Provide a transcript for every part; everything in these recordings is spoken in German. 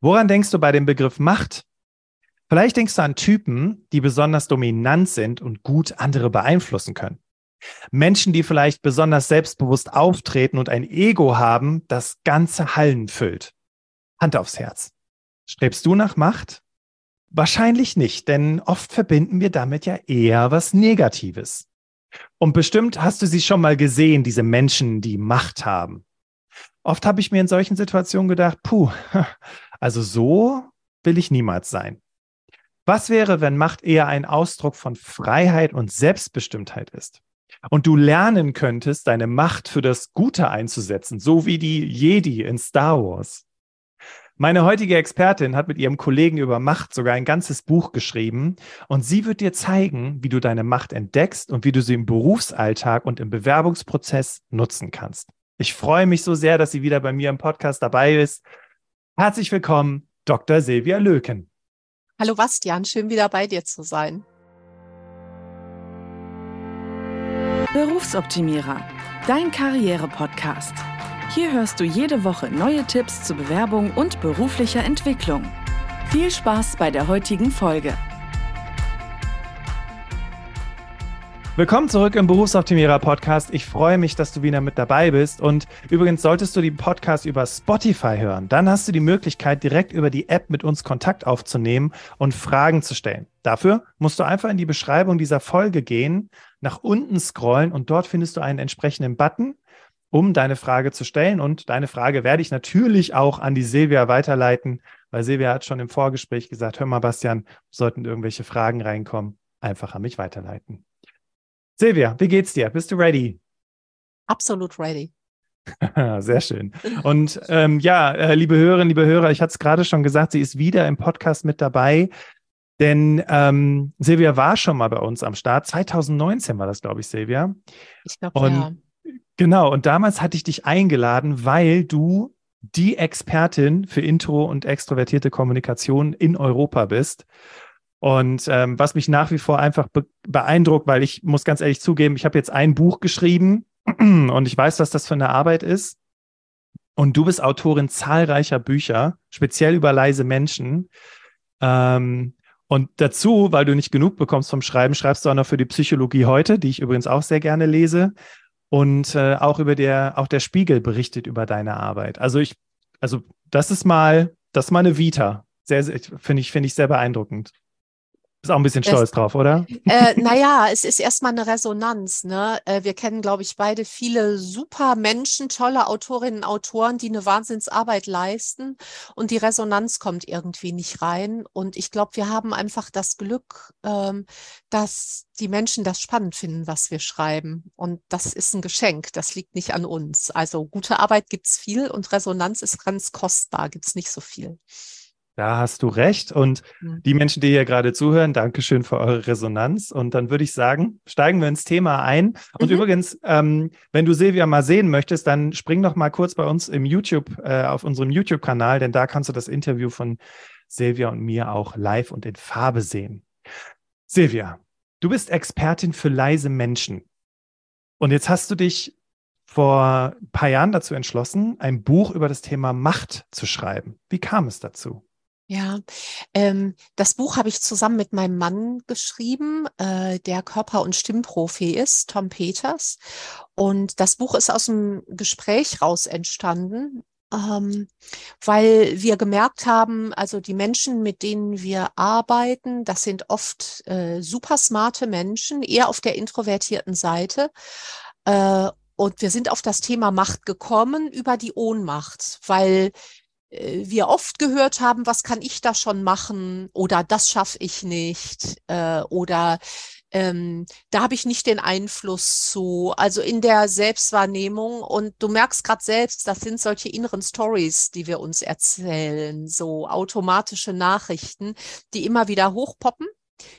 Woran denkst du bei dem Begriff Macht? Vielleicht denkst du an Typen, die besonders dominant sind und gut andere beeinflussen können. Menschen, die vielleicht besonders selbstbewusst auftreten und ein Ego haben, das ganze Hallen füllt. Hand aufs Herz. Strebst du nach Macht? Wahrscheinlich nicht, denn oft verbinden wir damit ja eher was Negatives. Und bestimmt hast du sie schon mal gesehen, diese Menschen, die Macht haben. Oft habe ich mir in solchen Situationen gedacht, puh, also so will ich niemals sein. Was wäre, wenn Macht eher ein Ausdruck von Freiheit und Selbstbestimmtheit ist? Und du lernen könntest, deine Macht für das Gute einzusetzen, so wie die Jedi in Star Wars. Meine heutige Expertin hat mit ihrem Kollegen über Macht sogar ein ganzes Buch geschrieben und sie wird dir zeigen, wie du deine Macht entdeckst und wie du sie im Berufsalltag und im Bewerbungsprozess nutzen kannst. Ich freue mich so sehr, dass sie wieder bei mir im Podcast dabei ist. Herzlich willkommen, Dr. Silvia Löken. Hallo Bastian, schön wieder bei dir zu sein. Berufsoptimierer, dein Karriere-Podcast. Hier hörst du jede Woche neue Tipps zur Bewerbung und beruflicher Entwicklung. Viel Spaß bei der heutigen Folge. Willkommen zurück im Berufsoptimierer Podcast. Ich freue mich, dass du wieder mit dabei bist. Und übrigens solltest du den Podcast über Spotify hören. Dann hast du die Möglichkeit, direkt über die App mit uns Kontakt aufzunehmen und Fragen zu stellen. Dafür musst du einfach in die Beschreibung dieser Folge gehen, nach unten scrollen und dort findest du einen entsprechenden Button um deine Frage zu stellen. Und deine Frage werde ich natürlich auch an die Silvia weiterleiten, weil Silvia hat schon im Vorgespräch gesagt, hör mal, Bastian, sollten irgendwelche Fragen reinkommen, einfach an mich weiterleiten. Silvia, wie geht's dir? Bist du ready? Absolut ready. Sehr schön. Und ähm, ja, äh, liebe Hörerinnen, liebe Hörer, ich hatte es gerade schon gesagt, sie ist wieder im Podcast mit dabei. Denn ähm, Silvia war schon mal bei uns am Start. 2019 war das, glaube ich, Silvia. Ich glaube, ja. Genau, und damals hatte ich dich eingeladen, weil du die Expertin für Intro und extrovertierte Kommunikation in Europa bist. Und ähm, was mich nach wie vor einfach be beeindruckt, weil ich muss ganz ehrlich zugeben, ich habe jetzt ein Buch geschrieben und ich weiß, was das für eine Arbeit ist. Und du bist Autorin zahlreicher Bücher, speziell über leise Menschen. Ähm, und dazu, weil du nicht genug bekommst vom Schreiben, schreibst du auch noch für die Psychologie heute, die ich übrigens auch sehr gerne lese. Und äh, auch über der, auch der Spiegel berichtet über deine Arbeit. Also ich, also das ist mal, das ist mal eine Vita. Sehr, sehr finde ich, finde ich sehr beeindruckend. Ist auch ein bisschen stolz es, drauf, oder? Äh, naja, es ist erstmal eine Resonanz. Ne? Äh, wir kennen, glaube ich, beide viele super Menschen, tolle Autorinnen und Autoren, die eine Wahnsinnsarbeit leisten und die Resonanz kommt irgendwie nicht rein. Und ich glaube, wir haben einfach das Glück, ähm, dass die Menschen das spannend finden, was wir schreiben. Und das ist ein Geschenk, das liegt nicht an uns. Also gute Arbeit gibt es viel und Resonanz ist ganz kostbar, gibt es nicht so viel. Da hast du recht. Und die Menschen, die hier gerade zuhören, Dankeschön für eure Resonanz. Und dann würde ich sagen, steigen wir ins Thema ein. Und mhm. übrigens, ähm, wenn du Silvia mal sehen möchtest, dann spring doch mal kurz bei uns im YouTube, äh, auf unserem YouTube-Kanal, denn da kannst du das Interview von Silvia und mir auch live und in Farbe sehen. Silvia, du bist Expertin für leise Menschen. Und jetzt hast du dich vor ein paar Jahren dazu entschlossen, ein Buch über das Thema Macht zu schreiben. Wie kam es dazu? Ja, ähm, das Buch habe ich zusammen mit meinem Mann geschrieben, äh, der Körper- und Stimmprofi ist, Tom Peters. Und das Buch ist aus dem Gespräch raus entstanden, ähm, weil wir gemerkt haben, also die Menschen, mit denen wir arbeiten, das sind oft äh, super smarte Menschen, eher auf der introvertierten Seite. Äh, und wir sind auf das Thema Macht gekommen über die Ohnmacht, weil wir oft gehört haben, was kann ich da schon machen oder das schaffe ich nicht äh, oder ähm, da habe ich nicht den Einfluss zu. Also in der Selbstwahrnehmung und du merkst gerade selbst, das sind solche inneren Stories, die wir uns erzählen, so automatische Nachrichten, die immer wieder hochpoppen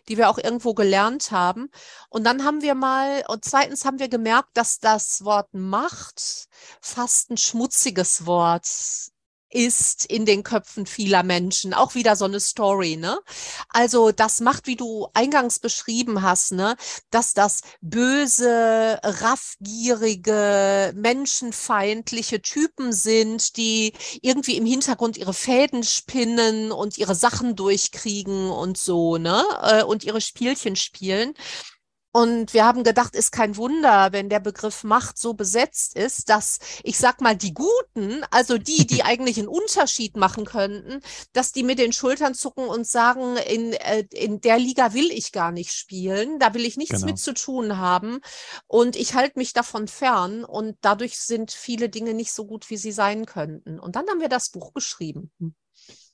die wir auch irgendwo gelernt haben. Und dann haben wir mal, und zweitens haben wir gemerkt, dass das Wort Macht fast ein schmutziges Wort ist in den Köpfen vieler Menschen. Auch wieder so eine Story, ne? Also das macht, wie du eingangs beschrieben hast, ne, dass das böse, raffgierige, menschenfeindliche Typen sind, die irgendwie im Hintergrund ihre Fäden spinnen und ihre Sachen durchkriegen und so, ne? Äh, und ihre Spielchen spielen. Und wir haben gedacht, ist kein Wunder, wenn der Begriff Macht so besetzt ist, dass ich sag mal, die Guten, also die, die eigentlich einen Unterschied machen könnten, dass die mit den Schultern zucken und sagen, in, äh, in der Liga will ich gar nicht spielen, da will ich nichts genau. mit zu tun haben und ich halte mich davon fern und dadurch sind viele Dinge nicht so gut, wie sie sein könnten. Und dann haben wir das Buch geschrieben.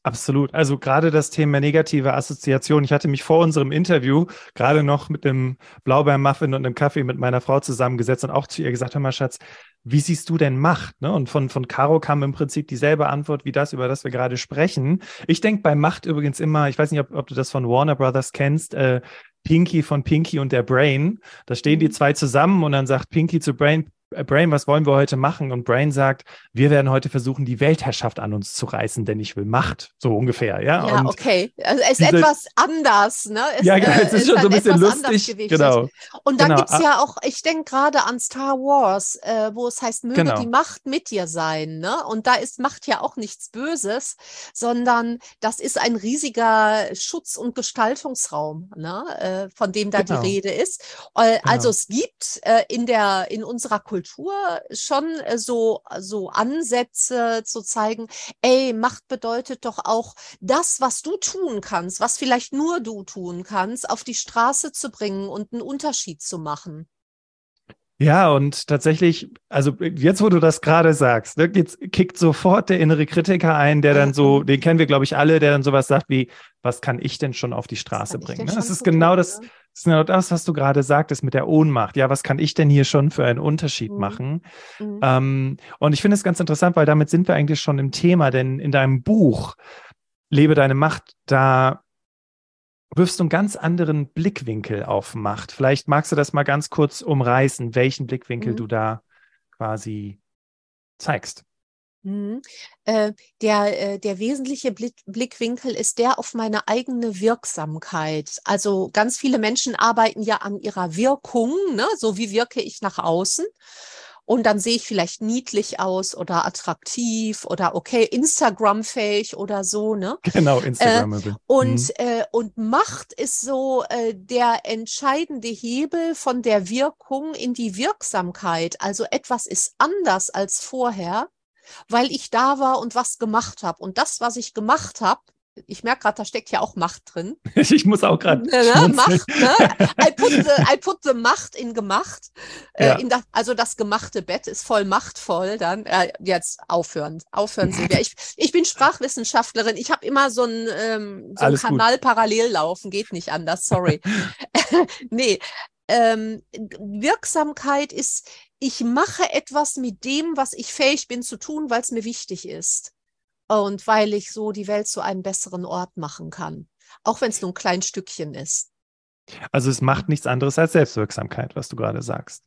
Absolut. Also gerade das Thema negative Assoziation. Ich hatte mich vor unserem Interview gerade noch mit einem Blaubeermuffin und einem Kaffee mit meiner Frau zusammengesetzt und auch zu ihr gesagt, hör mal, Schatz, wie siehst du denn Macht? Ne? Und von, von Caro kam im Prinzip dieselbe Antwort wie das, über das wir gerade sprechen. Ich denke bei Macht übrigens immer, ich weiß nicht, ob, ob du das von Warner Brothers kennst, äh, Pinky von Pinky und der Brain. Da stehen die mhm. zwei zusammen und dann sagt Pinky zu Brain, Brain, was wollen wir heute machen? Und Brain sagt, wir werden heute versuchen, die Weltherrschaft an uns zu reißen, denn ich will Macht, so ungefähr, ja. Ja, und okay. Also es ist diese, etwas anders, ne? Es, ja, genau, es ist, äh, schon so ein bisschen lustig. Genau. Und dann genau. gibt es ja auch, ich denke gerade an Star Wars, äh, wo es heißt, möge genau. die Macht mit dir sein, ne? Und da ist Macht ja auch nichts Böses, sondern das ist ein riesiger Schutz- und Gestaltungsraum, ne? Äh, von dem da die genau. Rede ist. Äh, also genau. es gibt äh, in der, in unserer Kultur Kultur schon äh, so, so Ansätze zu zeigen, ey, Macht bedeutet doch auch das, was du tun kannst, was vielleicht nur du tun kannst, auf die Straße zu bringen und einen Unterschied zu machen. Ja, und tatsächlich, also jetzt, wo du das gerade sagst, ne, jetzt kickt sofort der innere Kritiker ein, der dann so, den kennen wir, glaube ich, alle, der dann sowas sagt wie, was kann ich denn schon auf die Straße bringen? Ne? Das ist genau das, das ist genau das, was du gerade sagtest mit der Ohnmacht. Ja, was kann ich denn hier schon für einen Unterschied mhm. machen? Mhm. Ähm, und ich finde es ganz interessant, weil damit sind wir eigentlich schon im Thema, denn in deinem Buch Lebe deine Macht, da wirfst du einen ganz anderen Blickwinkel auf Macht. Vielleicht magst du das mal ganz kurz umreißen, welchen Blickwinkel mhm. du da quasi zeigst. Mhm. Äh, der, äh, der wesentliche Blick, Blickwinkel ist der auf meine eigene Wirksamkeit. Also ganz viele Menschen arbeiten ja an ihrer Wirkung, ne? so wie wirke ich nach außen. Und dann sehe ich vielleicht niedlich aus oder attraktiv oder okay, Instagram-fähig oder so, ne? Genau, Instagram. Äh, und, mhm. äh, und Macht ist so äh, der entscheidende Hebel von der Wirkung in die Wirksamkeit. Also etwas ist anders als vorher weil ich da war und was gemacht habe. Und das, was ich gemacht habe, ich merke gerade, da steckt ja auch Macht drin. Ich muss auch gerade. Ne, Macht, ne? I, put the, I put the Macht in gemacht. Äh, ja. Äh, in das, also das gemachte Bett ist voll machtvoll. Dann äh, jetzt aufhören. Aufhören Sie. Ich, ich bin Sprachwissenschaftlerin. Ich habe immer so einen, ähm, so einen Kanal gut. parallel laufen. Geht nicht anders. Sorry. nee. Ähm, Wirksamkeit ist ich mache etwas mit dem, was ich fähig bin zu tun, weil es mir wichtig ist. Und weil ich so die Welt zu einem besseren Ort machen kann. Auch wenn es nur ein kleines Stückchen ist. Also es macht nichts anderes als Selbstwirksamkeit, was du gerade sagst.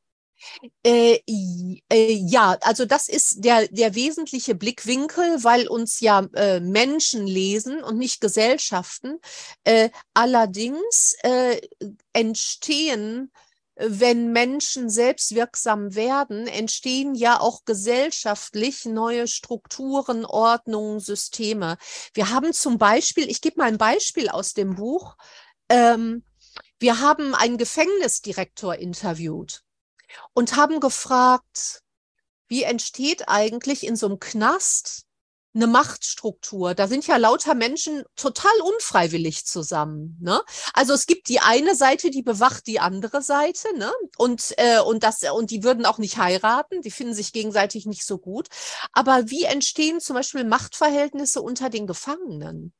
Äh, äh, ja, also das ist der, der wesentliche Blickwinkel, weil uns ja äh, Menschen lesen und nicht Gesellschaften. Äh, allerdings äh, entstehen wenn Menschen selbstwirksam werden, entstehen ja auch gesellschaftlich neue Strukturen, Ordnungen, Systeme. Wir haben zum Beispiel, ich gebe mal ein Beispiel aus dem Buch, ähm, wir haben einen Gefängnisdirektor interviewt und haben gefragt, wie entsteht eigentlich in so einem Knast eine Machtstruktur. Da sind ja lauter Menschen total unfreiwillig zusammen. Ne? Also es gibt die eine Seite, die bewacht die andere Seite, ne? Und, äh, und, das, und die würden auch nicht heiraten, die finden sich gegenseitig nicht so gut. Aber wie entstehen zum Beispiel Machtverhältnisse unter den Gefangenen?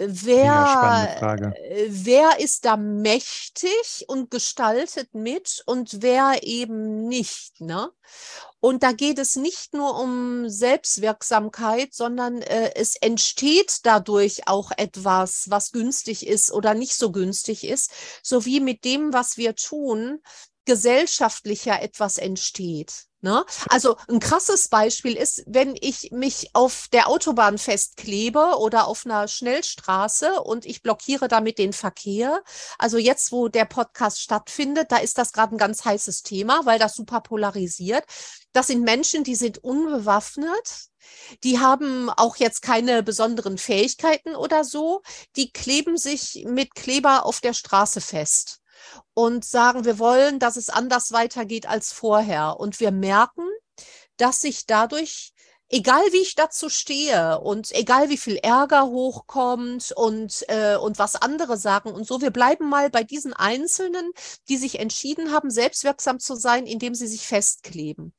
Wer, äh, wer ist da mächtig und gestaltet mit und wer eben nicht? Ne? Und da geht es nicht nur um Selbstwirksamkeit, sondern äh, es entsteht dadurch auch etwas, was günstig ist oder nicht so günstig ist, sowie mit dem, was wir tun, gesellschaftlicher etwas entsteht. Ne? Also ein krasses Beispiel ist, wenn ich mich auf der Autobahn festklebe oder auf einer Schnellstraße und ich blockiere damit den Verkehr. Also jetzt, wo der Podcast stattfindet, da ist das gerade ein ganz heißes Thema, weil das super polarisiert. Das sind Menschen, die sind unbewaffnet. Die haben auch jetzt keine besonderen Fähigkeiten oder so. Die kleben sich mit Kleber auf der Straße fest und sagen, wir wollen, dass es anders weitergeht als vorher. Und wir merken, dass sich dadurch egal wie ich dazu stehe und egal wie viel Ärger hochkommt und, äh, und was andere sagen und so, wir bleiben mal bei diesen Einzelnen, die sich entschieden haben, selbstwirksam zu sein, indem sie sich festkleben.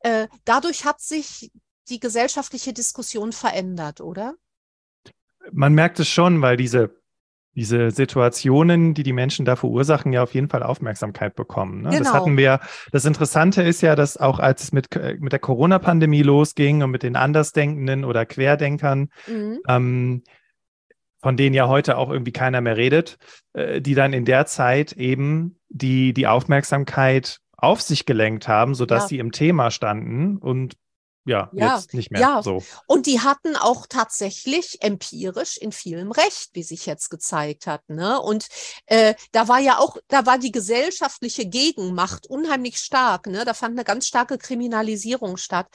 Äh, dadurch hat sich die gesellschaftliche Diskussion verändert, oder? Man merkt es schon, weil diese diese Situationen, die die Menschen da verursachen, ja auf jeden Fall Aufmerksamkeit bekommen. Ne? Genau. Das hatten wir. Das Interessante ist ja, dass auch als es mit, mit der Corona-Pandemie losging und mit den Andersdenkenden oder Querdenkern, mhm. ähm, von denen ja heute auch irgendwie keiner mehr redet, äh, die dann in der Zeit eben die, die Aufmerksamkeit auf sich gelenkt haben, sodass ja. sie im Thema standen und ja, ja, jetzt nicht mehr ja. so. Und die hatten auch tatsächlich empirisch in vielem Recht, wie sich jetzt gezeigt hat. Ne? Und äh, da war ja auch, da war die gesellschaftliche Gegenmacht unheimlich stark. Ne? Da fand eine ganz starke Kriminalisierung statt.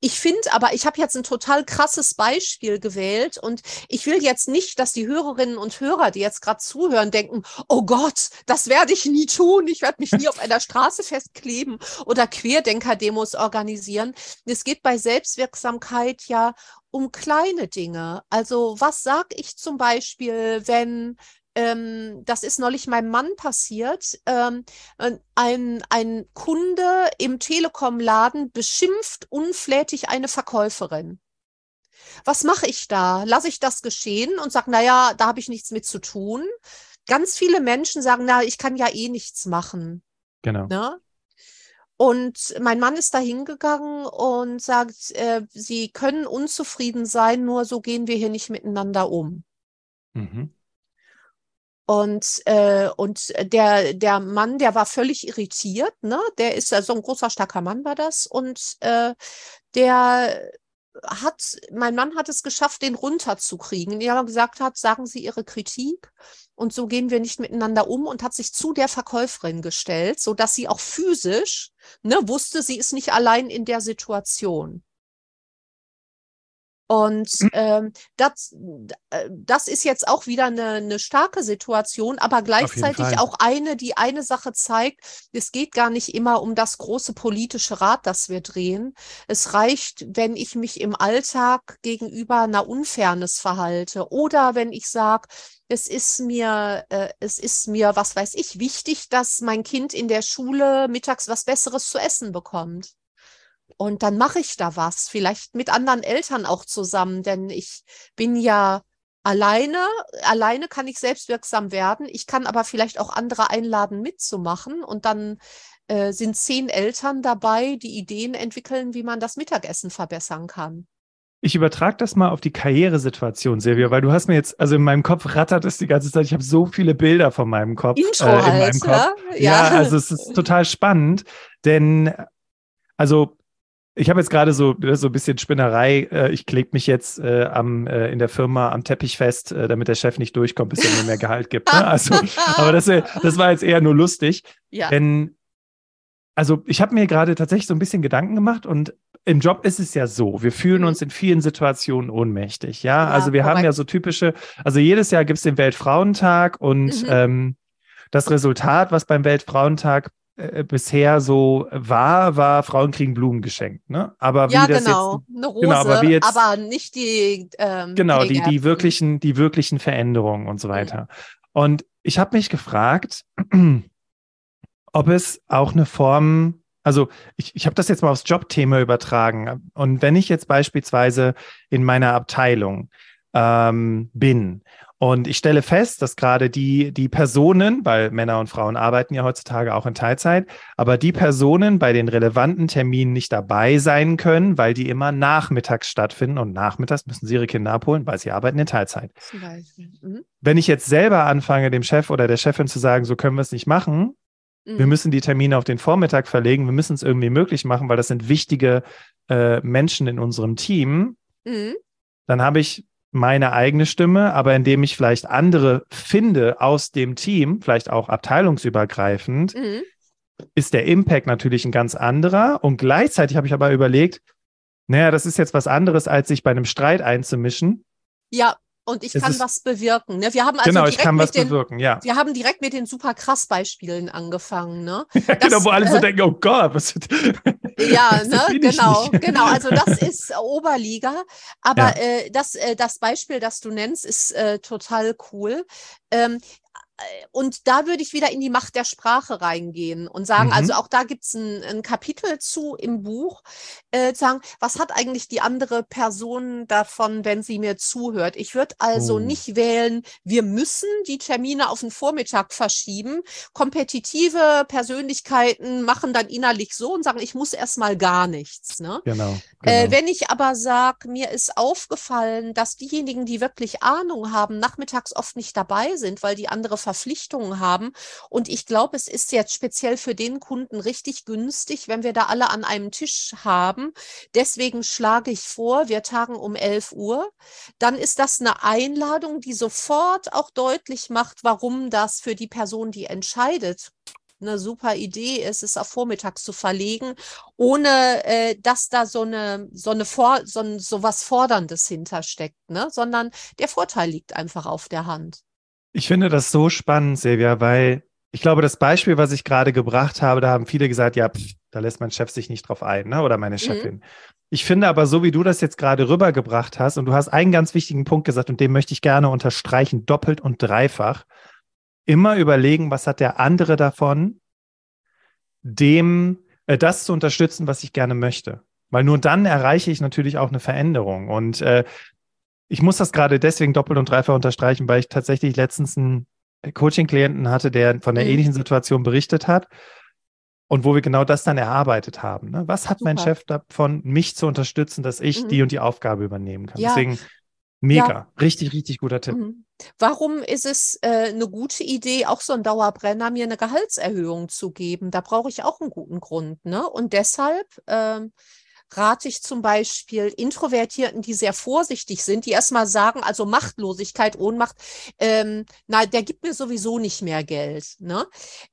Ich finde aber, ich habe jetzt ein total krasses Beispiel gewählt und ich will jetzt nicht, dass die Hörerinnen und Hörer, die jetzt gerade zuhören, denken, oh Gott, das werde ich nie tun. Ich werde mich nie auf einer Straße festkleben oder Querdenker-Demos organisieren. Es geht bei bei Selbstwirksamkeit ja um kleine Dinge. Also was sage ich zum Beispiel, wenn ähm, das ist neulich meinem Mann passiert. Ähm, ein, ein Kunde im Telekom-Laden beschimpft unflätig eine Verkäuferin. Was mache ich da? Lasse ich das geschehen und sage, naja, da habe ich nichts mit zu tun. Ganz viele Menschen sagen, na, ich kann ja eh nichts machen. Genau. Ne? Und mein Mann ist da hingegangen und sagt, äh, Sie können unzufrieden sein, nur so gehen wir hier nicht miteinander um. Mhm. Und, äh, und der, der Mann, der war völlig irritiert, ne? Der ist so ein großer, starker Mann war das. Und äh, der hat, mein Mann hat es geschafft, den runterzukriegen, indem er gesagt hat, sagen Sie Ihre Kritik und so gehen wir nicht miteinander um und hat sich zu der Verkäuferin gestellt, so dass sie auch physisch ne, wusste, sie ist nicht allein in der Situation. Und hm. ähm, das, äh, das ist jetzt auch wieder eine, eine starke Situation, aber gleichzeitig auch eine, die eine Sache zeigt, es geht gar nicht immer um das große politische Rad, das wir drehen. Es reicht, wenn ich mich im Alltag gegenüber einer Unfairness verhalte oder wenn ich sage, es ist mir, äh, es ist mir, was weiß ich, wichtig, dass mein Kind in der Schule mittags was Besseres zu essen bekommt. Und dann mache ich da was, vielleicht mit anderen Eltern auch zusammen, denn ich bin ja alleine, alleine kann ich selbstwirksam werden. Ich kann aber vielleicht auch andere einladen, mitzumachen. Und dann äh, sind zehn Eltern dabei, die Ideen entwickeln, wie man das Mittagessen verbessern kann. Ich übertrage das mal auf die Karrieresituation, Silvia, weil du hast mir jetzt, also in meinem Kopf rattert es die ganze Zeit. Ich habe so viele Bilder von meinem Kopf. Intro äh, in halt, meinem Kopf. Ja? ja, also es ist total spannend, denn also ich habe jetzt gerade so, so ein bisschen Spinnerei. Äh, ich klebe mich jetzt äh, am, äh, in der Firma am Teppich fest, äh, damit der Chef nicht durchkommt, bis er mir mehr Gehalt gibt. Ne? Also, aber das, äh, das war jetzt eher nur lustig. Ja. Denn, also ich habe mir gerade tatsächlich so ein bisschen Gedanken gemacht und im Job ist es ja so, wir fühlen mhm. uns in vielen Situationen ohnmächtig. Ja, ja also wir korrekt. haben ja so typische, also jedes Jahr gibt es den Weltfrauentag und mhm. ähm, das Resultat, was beim Weltfrauentag äh, bisher so war, war Frauen kriegen Blumen geschenkt. Ne? Aber wie ja, das genau, jetzt, eine Rose, genau, aber, jetzt, aber nicht die ähm, genau die die wirklichen die wirklichen Veränderungen und so mhm. weiter. Mhm. Und ich habe mich gefragt, ob es auch eine Form also ich, ich habe das jetzt mal aufs Jobthema übertragen. Und wenn ich jetzt beispielsweise in meiner Abteilung ähm, bin und ich stelle fest, dass gerade die, die Personen, weil Männer und Frauen arbeiten ja heutzutage auch in Teilzeit, aber die Personen bei den relevanten Terminen nicht dabei sein können, weil die immer nachmittags stattfinden und nachmittags müssen sie ihre Kinder abholen, weil sie arbeiten in Teilzeit. Mhm. Wenn ich jetzt selber anfange, dem Chef oder der Chefin zu sagen, so können wir es nicht machen, Wir Mhm. müssen die Termine auf den Vormittag verlegen. Wir müssen es irgendwie möglich machen, weil das sind wichtige äh, Menschen in unserem Team. Mhm. Dann habe ich meine eigene Stimme, aber indem ich vielleicht andere finde aus dem Team, vielleicht auch abteilungsübergreifend, Mhm. ist der Impact natürlich ein ganz anderer. Und gleichzeitig habe ich aber überlegt, naja, das ist jetzt was anderes, als sich bei einem Streit einzumischen. Ja, und ich kann was bewirken. Ne? Wir haben also genau, ich direkt kann mit was den, bewirken, ja. wir haben direkt mit den super krass Beispielen angefangen. Ne? ja genau, wo alle so äh, denken, oh Gott, was Ja, das ne, genau, genau. Also das ist Oberliga. Aber Ja. äh, das, äh, das Beispiel, das du nennst, ist äh, total cool. Ähm, äh, und da würde ich wieder in die Macht der Sprache reingehen und sagen, Mhm. also auch da gibt es ein, ein Kapitel zu im Buch, äh, zu sagen, was hat eigentlich die andere Person davon, wenn sie mir zuhört? Ich würde also Oh. nicht wählen, wir müssen die Termine auf den Vormittag verschieben. Kompetitive Persönlichkeiten machen dann innerlich so und sagen, ich muss erstmal gar nichts. Ne? Genau. Äh, genau. wenn ich aber sage, mir ist aufgefallen, dass diejenigen, die wirklich Ahnung haben, nachmittags oft nicht dabei sind, weil die andere Verpflichtungen haben. Und ich glaube, es ist jetzt speziell für den Kunden richtig günstig, wenn wir da alle an einem Tisch haben. Deswegen schlage ich vor, wir tagen um 11 Uhr. Dann ist das eine Einladung, die sofort auch deutlich macht, warum das für die Person, die entscheidet, eine super Idee ist, es auf vormittags zu verlegen, ohne äh, dass da so eine so eine Vor so, ein, so was Forderndes hintersteckt, ne? Sondern der Vorteil liegt einfach auf der Hand. Ich finde das so spannend, Silvia, weil ich glaube, das Beispiel, was ich gerade gebracht habe, da haben viele gesagt, ja, pff, da lässt mein Chef sich nicht drauf ein, ne? oder meine Chefin. Ich finde aber, so wie du das jetzt gerade rübergebracht hast, und du hast einen ganz wichtigen Punkt gesagt, und den möchte ich gerne unterstreichen, doppelt und dreifach, immer überlegen, was hat der andere davon, dem äh, das zu unterstützen, was ich gerne möchte. Weil nur dann erreiche ich natürlich auch eine Veränderung. Und äh, ich muss das gerade deswegen doppelt und dreifach unterstreichen, weil ich tatsächlich letztens einen Coaching-Klienten hatte, der von der Mhm. ähnlichen Situation berichtet hat und wo wir genau das dann erarbeitet haben. Ne? Was hat mein Super. Chef davon, mich zu unterstützen, dass ich Mhm. die und die Aufgabe übernehmen kann? Ja. Deswegen mega, richtig, richtig guter Tipp. Mhm. Warum ist es äh, eine gute Idee, auch so ein Dauerbrenner, mir eine Gehaltserhöhung zu geben? Da brauche ich auch einen guten Grund. Ne? Und deshalb ähm, rate ich zum Beispiel Introvertierten, die sehr vorsichtig sind, die erstmal sagen, also Machtlosigkeit, Ohnmacht, ähm, na, der gibt mir sowieso nicht mehr Geld. Ne?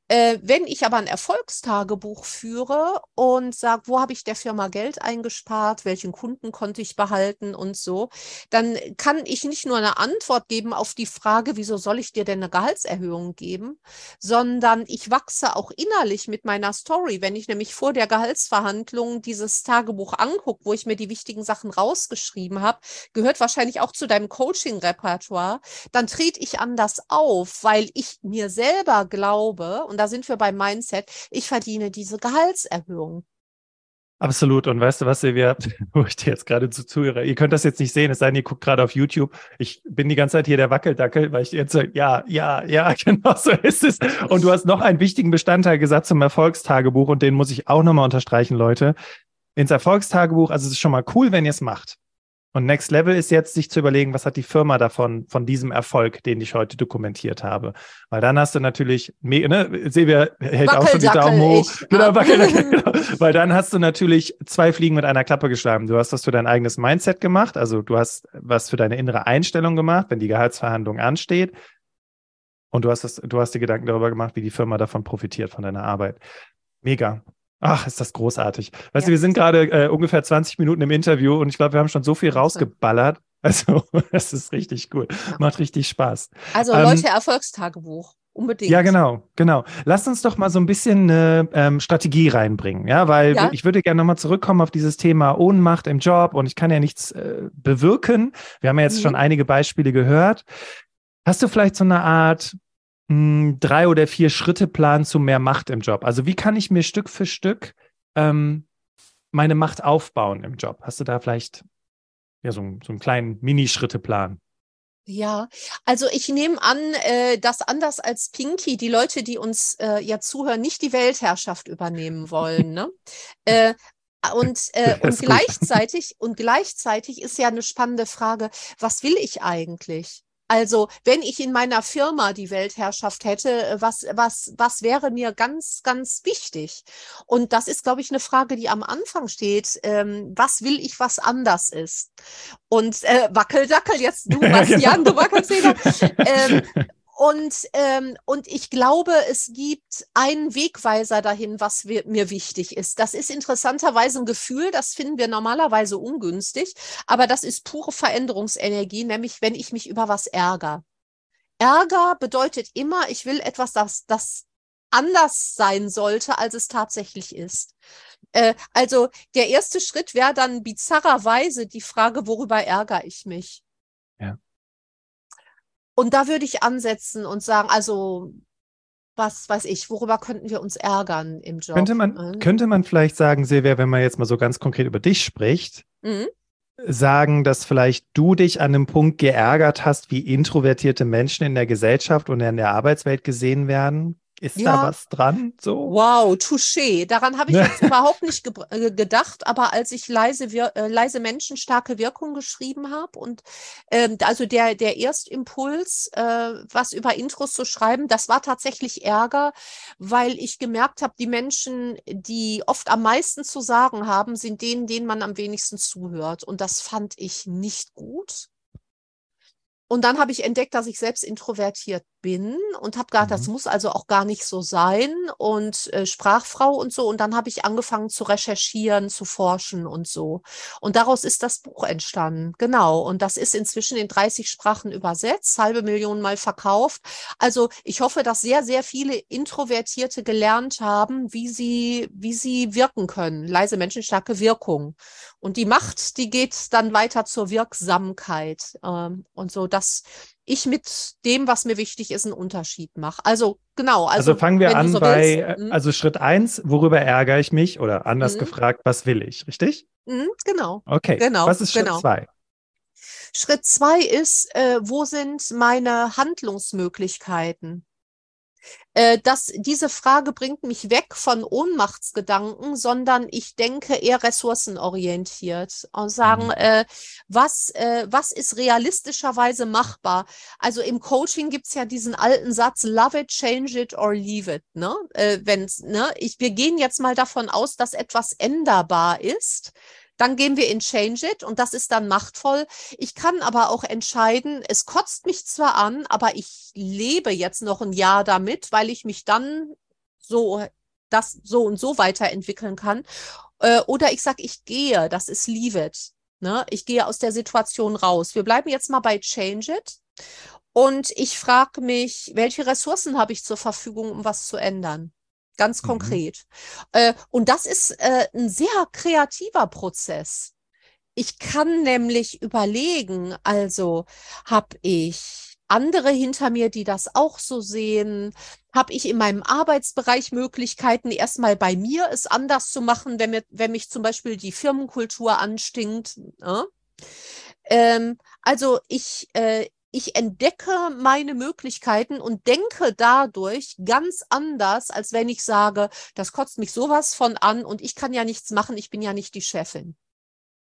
Äh, wenn ich aber ein Erfolgstagebuch führe und sage, wo habe ich der Firma Geld eingespart, welchen Kunden konnte ich behalten und so, dann kann ich nicht nur eine Antwort geben auf die Frage, wieso soll ich dir denn eine Gehaltserhöhung geben, sondern ich wachse auch innerlich mit meiner Story. Wenn ich nämlich vor der Gehaltsverhandlung dieses Tagebuch angucke, wo ich mir die wichtigen Sachen rausgeschrieben habe, gehört wahrscheinlich auch zu deinem Coaching-Repertoire, dann trete ich anders auf, weil ich mir selber glaube, und da sind wir beim Mindset, ich verdiene diese Gehaltserhöhung. Absolut. Und weißt du was, Silvia, wo ich dir jetzt gerade zu zuhöre? Ihr könnt das jetzt nicht sehen, es sei denn, ihr guckt gerade auf YouTube. Ich bin die ganze Zeit hier der Wackeldackel, weil ich jetzt so, ja, ja, ja, genau so ist es. Und du hast noch einen wichtigen Bestandteil gesagt zum Erfolgstagebuch und den muss ich auch nochmal unterstreichen, Leute. Ins Erfolgstagebuch, also es ist schon mal cool, wenn ihr es macht. Und Next Level ist jetzt, sich zu überlegen, was hat die Firma davon, von diesem Erfolg, den ich heute dokumentiert habe. Weil dann hast du natürlich, ne, Silvia hält auch schon die Daumen hoch. Genau, genau. Weil dann hast du natürlich zwei Fliegen mit einer Klappe geschlagen. Du hast was für dein eigenes Mindset gemacht, also du hast was für deine innere Einstellung gemacht, wenn die Gehaltsverhandlung ansteht. Und du hast, das, du hast dir Gedanken darüber gemacht, wie die Firma davon profitiert, von deiner Arbeit. Mega. Ach, ist das großartig. Weißt Ja. du, wir sind gerade äh, ungefähr 20 Minuten im Interview und ich glaube, wir haben schon so viel rausgeballert. Also, das ist richtig cool. Macht richtig Spaß. Also Ähm, Leute, Erfolgstagebuch. Unbedingt. Ja, genau, genau. Lasst uns doch mal so ein bisschen eine ähm, Strategie reinbringen, ja, weil Ja. ich würde gerne nochmal zurückkommen auf dieses Thema Ohnmacht im Job und ich kann ja nichts äh, bewirken. Wir haben ja jetzt Mhm. schon einige Beispiele gehört. Hast du vielleicht so eine Art mh, drei oder vier Schritte Plan zu mehr Macht im Job? Also wie kann ich mir Stück für Stück ähm, meine Macht aufbauen im Job? Hast du da vielleicht ja so, einen- so einen kleinen Minischritteplan? Ja, also ich nehme an, äh, dass anders als Pinky die Leute, die uns äh, ja zuhören, nicht die Weltherrschaft übernehmen wollen. Ne? äh, und, äh, und gleichzeitig und gleichzeitig ist ja eine spannende Frage, was will ich eigentlich? Also, wenn ich in meiner Firma die Weltherrschaft hätte, äh, was, was, was wäre mir ganz, ganz wichtig? Und das ist, glaube ich, eine Frage, die am Anfang steht. Ähm, was will ich, was anders ist? Und äh, Wackeldackel, jetzt du, Bastian, genau. du wackelst wieder. Ähm, und, ähm, und ich glaube, es gibt einen Wegweiser dahin, was wir, mir wichtig ist. Das ist interessanterweise ein Gefühl, das finden wir normalerweise ungünstig, aber das ist pure Veränderungsenergie, nämlich wenn ich mich über was ärgere. Ärger bedeutet immer, ich will etwas, das, das anders sein sollte, als es tatsächlich ist. Äh, also der erste Schritt wäre dann bizarrerweise die Frage, worüber ärgere ich mich? Und da würde ich ansetzen und sagen, also was weiß ich, worüber könnten wir uns ärgern im Job? Könnte man, mhm. könnte man vielleicht sagen, Silvia, wenn man jetzt mal so ganz konkret über dich spricht, mhm. sagen, dass vielleicht du dich an einem Punkt geärgert hast, wie introvertierte Menschen in der Gesellschaft und in der Arbeitswelt gesehen werden? Ist ja. da was dran? So? Wow, touché. Daran habe ich jetzt überhaupt nicht ge äh, gedacht, aber als ich leise, wir äh, leise Menschen starke Wirkung geschrieben habe und ähm, also der, der Erstimpuls, äh, was über Intros zu schreiben, das war tatsächlich Ärger, weil ich gemerkt habe, die Menschen, die oft am meisten zu sagen haben, sind denen, denen man am wenigsten zuhört. Und das fand ich nicht gut. Und dann habe ich entdeckt, dass ich selbst introvertiert bin und habe gedacht, mhm. das muss also auch gar nicht so sein und äh, Sprachfrau und so. Und dann habe ich angefangen zu recherchieren, zu forschen und so. Und daraus ist das Buch entstanden. Genau. Und das ist inzwischen in 30 Sprachen übersetzt, halbe Million Mal verkauft. Also ich hoffe, dass sehr, sehr viele Introvertierte gelernt haben, wie sie, wie sie wirken können. Leise Menschen, starke Wirkung. Und die Macht, die geht dann weiter zur Wirksamkeit. Ähm, und so, dass ich mit dem, was mir wichtig ist, einen Unterschied mache. Also genau. Also, also fangen wir an so bei, willst, hm? also Schritt eins, worüber ärgere ich mich? Oder anders mhm. gefragt, was will ich, richtig? Mhm, genau. Okay. Genau. Was ist Schritt genau. zwei? Schritt zwei ist, äh, wo sind meine Handlungsmöglichkeiten? Äh, dass diese Frage bringt mich weg von Ohnmachtsgedanken, sondern ich denke eher ressourcenorientiert und sagen, mhm. äh, was, äh, was ist realistischerweise machbar? Also im Coaching gibt's ja diesen alten Satz, love it, change it or leave it. Ne? Äh, wenn's, ne? ich, wir gehen jetzt mal davon aus, dass etwas änderbar ist. Dann gehen wir in Change It und das ist dann machtvoll. Ich kann aber auch entscheiden, es kotzt mich zwar an, aber ich lebe jetzt noch ein Jahr damit, weil ich mich dann so das so und so weiterentwickeln kann. Äh, oder ich sage, ich gehe, das ist Leave It. Ne? Ich gehe aus der Situation raus. Wir bleiben jetzt mal bei Change It. Und ich frage mich, welche Ressourcen habe ich zur Verfügung, um was zu ändern? Ganz mhm. konkret. Äh, und das ist äh, ein sehr kreativer Prozess. Ich kann nämlich überlegen, also habe ich andere hinter mir, die das auch so sehen? Habe ich in meinem Arbeitsbereich Möglichkeiten, erstmal bei mir es anders zu machen, wenn, mir, wenn mich zum Beispiel die Firmenkultur anstinkt? Ne? Ähm, also ich, äh, ich entdecke meine Möglichkeiten und denke dadurch ganz anders, als wenn ich sage, das kotzt mich sowas von an und ich kann ja nichts machen, ich bin ja nicht die Chefin.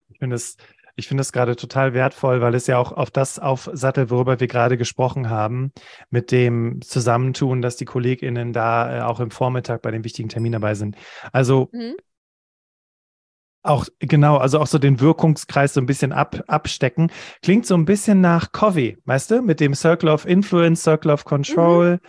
Ich finde es ich finde es gerade total wertvoll, weil es ja auch auf das aufsattelt, worüber wir gerade gesprochen haben, mit dem Zusammentun, dass die KollegInnen da äh, auch im Vormittag bei den wichtigen Terminen dabei sind. Also mhm. Auch genau, also auch so den Wirkungskreis so ein bisschen ab, abstecken. Klingt so ein bisschen nach Covey, weißt du, mit dem Circle of Influence, Circle of Control. Mhm.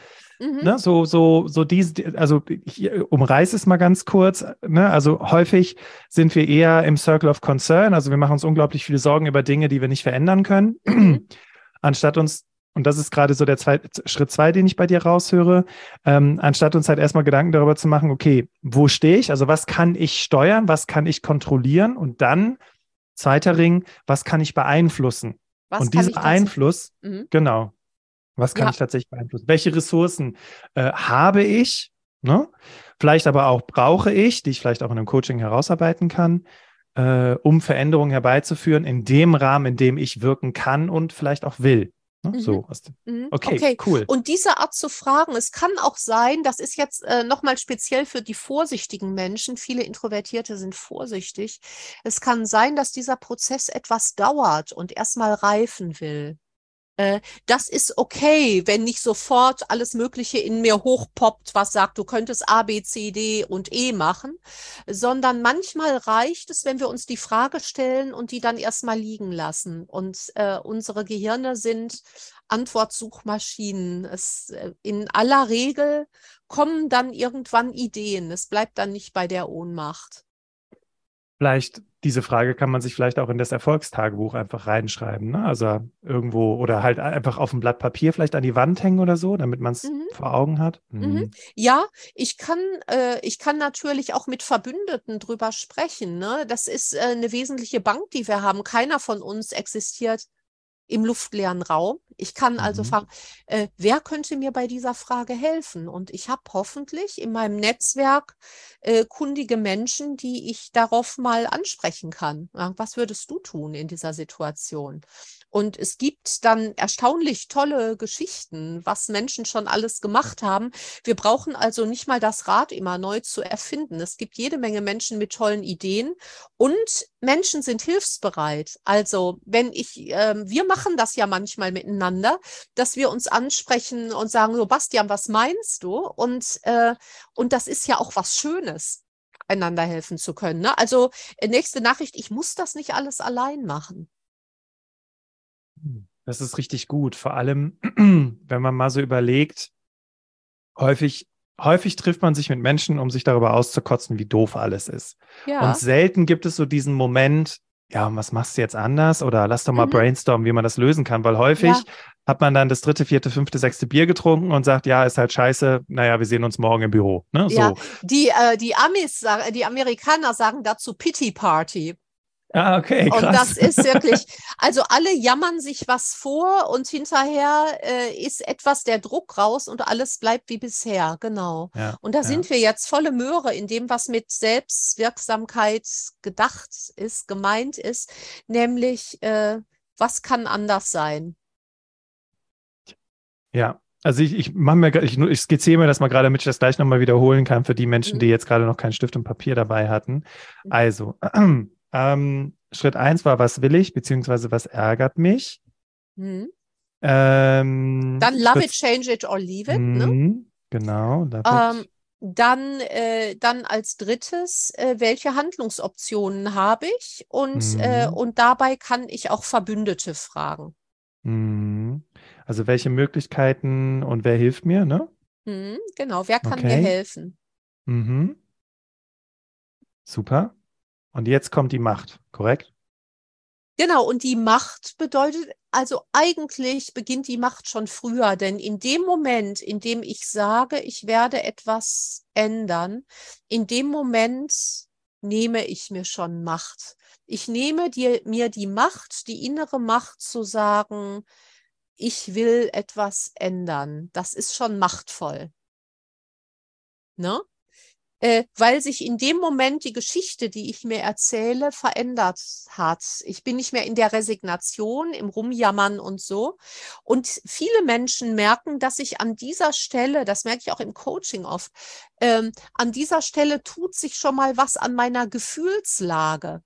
Mhm. Ne, so, so, so diese, also ich umreiße es mal ganz kurz. Ne, also häufig sind wir eher im Circle of Concern, also wir machen uns unglaublich viele Sorgen über Dinge, die wir nicht verändern können, mhm. anstatt uns und das ist gerade so der zweite, Schritt zwei, den ich bei dir raushöre, ähm, anstatt uns halt erstmal Gedanken darüber zu machen, okay, wo stehe ich? Also was kann ich steuern, was kann ich kontrollieren? Und dann, zweiter Ring, was kann ich beeinflussen? Was und dieser Einfluss, mhm. genau, was kann ja. ich tatsächlich beeinflussen? Welche Ressourcen äh, habe ich? Ne? Vielleicht aber auch brauche ich, die ich vielleicht auch in einem Coaching herausarbeiten kann, äh, um Veränderungen herbeizuführen in dem Rahmen, in dem ich wirken kann und vielleicht auch will. Ne? Mhm. So. Mhm. Okay, okay, cool. Und diese Art zu fragen, es kann auch sein, das ist jetzt äh, nochmal speziell für die vorsichtigen Menschen, viele Introvertierte sind vorsichtig. Es kann sein, dass dieser Prozess etwas dauert und erstmal reifen will. Äh, das ist okay, wenn nicht sofort alles Mögliche in mir hochpoppt, was sagt, du könntest A, B, C, D und E machen, sondern manchmal reicht es, wenn wir uns die Frage stellen und die dann erstmal liegen lassen. Und äh, unsere Gehirne sind Antwortsuchmaschinen. Es, äh, in aller Regel kommen dann irgendwann Ideen. Es bleibt dann nicht bei der Ohnmacht. Vielleicht, diese Frage kann man sich vielleicht auch in das Erfolgstagebuch einfach reinschreiben. Ne? Also irgendwo oder halt einfach auf ein Blatt Papier vielleicht an die Wand hängen oder so, damit man es mhm. vor Augen hat. Mhm. Mhm. Ja, ich kann, äh, ich kann natürlich auch mit Verbündeten drüber sprechen. Ne? Das ist äh, eine wesentliche Bank, die wir haben. Keiner von uns existiert im luftleeren Raum. Ich kann also mhm. fragen, äh, wer könnte mir bei dieser Frage helfen? Und ich habe hoffentlich in meinem Netzwerk äh, kundige Menschen, die ich darauf mal ansprechen kann. Was würdest du tun in dieser Situation? Und es gibt dann erstaunlich tolle Geschichten, was Menschen schon alles gemacht haben. Wir brauchen also nicht mal das Rad immer neu zu erfinden. Es gibt jede Menge Menschen mit tollen Ideen und Menschen sind hilfsbereit. Also wenn ich, äh, wir machen das ja manchmal miteinander, dass wir uns ansprechen und sagen, so Bastian, was meinst du? Und, äh, und das ist ja auch was Schönes einander helfen zu können. Ne? Also äh, nächste Nachricht, ich muss das nicht alles allein machen. Das ist richtig gut. Vor allem, wenn man mal so überlegt, häufig, häufig trifft man sich mit Menschen, um sich darüber auszukotzen, wie doof alles ist. Ja. Und selten gibt es so diesen Moment, ja, was machst du jetzt anders? Oder lass doch mal mhm. brainstormen, wie man das lösen kann, weil häufig ja. hat man dann das dritte, vierte, fünfte, sechste Bier getrunken und sagt, ja, ist halt scheiße, naja, wir sehen uns morgen im Büro. Ne? So. Ja, die, äh, die Amis, die Amerikaner sagen dazu Pity Party. Ah, okay. Krass. Und das ist wirklich, also alle jammern sich was vor und hinterher äh, ist etwas der Druck raus und alles bleibt wie bisher, genau. Ja, und da ja. sind wir jetzt volle Möhre in dem, was mit Selbstwirksamkeit gedacht ist, gemeint ist, nämlich äh, was kann anders sein? Ja, also ich, ich mache mir, ich, ich skizziere mir das mal gerade, damit ich das gleich nochmal wiederholen kann für die Menschen, mhm. die jetzt gerade noch keinen Stift und Papier dabei hatten. Mhm. Also, Ähm, Schritt eins war, was will ich, beziehungsweise was ärgert mich? Mhm. Ähm, dann love Schritt, it, change it or leave it. Ne? Mhm, genau. Ähm, dann, äh, dann als drittes, äh, welche Handlungsoptionen habe ich? Und, äh, mhm. und dabei kann ich auch Verbündete fragen. Mhm. Also welche Möglichkeiten und wer hilft mir, ne? Mhm, genau, wer kann okay. mir helfen? Mhm. Super. Und jetzt kommt die Macht, korrekt? Genau, und die Macht bedeutet, also eigentlich beginnt die Macht schon früher, denn in dem Moment, in dem ich sage, ich werde etwas ändern, in dem Moment nehme ich mir schon Macht. Ich nehme dir, mir die Macht, die innere Macht zu sagen, ich will etwas ändern. Das ist schon machtvoll. Ne? Äh, weil sich in dem Moment die Geschichte, die ich mir erzähle, verändert hat. Ich bin nicht mehr in der Resignation, im Rumjammern und so. Und viele Menschen merken, dass ich an dieser Stelle, das merke ich auch im Coaching oft, ähm, an dieser Stelle tut sich schon mal was an meiner Gefühlslage.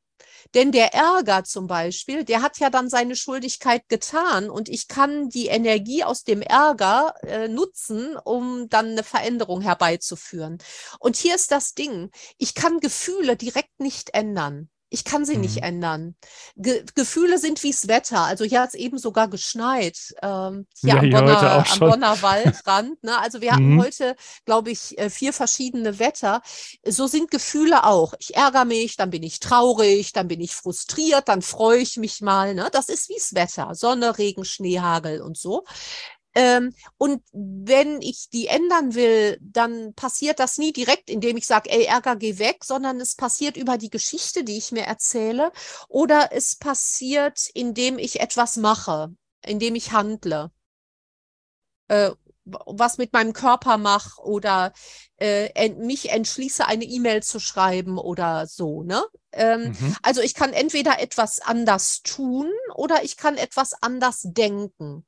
Denn der Ärger zum Beispiel, der hat ja dann seine Schuldigkeit getan und ich kann die Energie aus dem Ärger äh, nutzen, um dann eine Veränderung herbeizuführen. Und hier ist das Ding, ich kann Gefühle direkt nicht ändern. Ich kann sie mhm. nicht ändern. Ge Gefühle sind wie's Wetter. Also hier hat es eben sogar geschneit. Ähm, hier ja, am, Bonner, am Bonner Waldrand. Ne? Also wir hatten mhm. heute, glaube ich, äh, vier verschiedene Wetter. So sind Gefühle auch. Ich ärgere mich, dann bin ich traurig, dann bin ich frustriert, dann freue ich mich mal. Ne? Das ist wie's Wetter. Sonne, Regen, Schnee, Hagel und so. Ähm, und wenn ich die ändern will, dann passiert das nie direkt, indem ich sage, ey, Ärger, geh weg, sondern es passiert über die Geschichte, die ich mir erzähle, oder es passiert, indem ich etwas mache, indem ich handle. Äh, was mit meinem Körper mache oder äh, ent mich entschließe, eine E-Mail zu schreiben oder so. Ne? Ähm, mhm. Also ich kann entweder etwas anders tun oder ich kann etwas anders denken.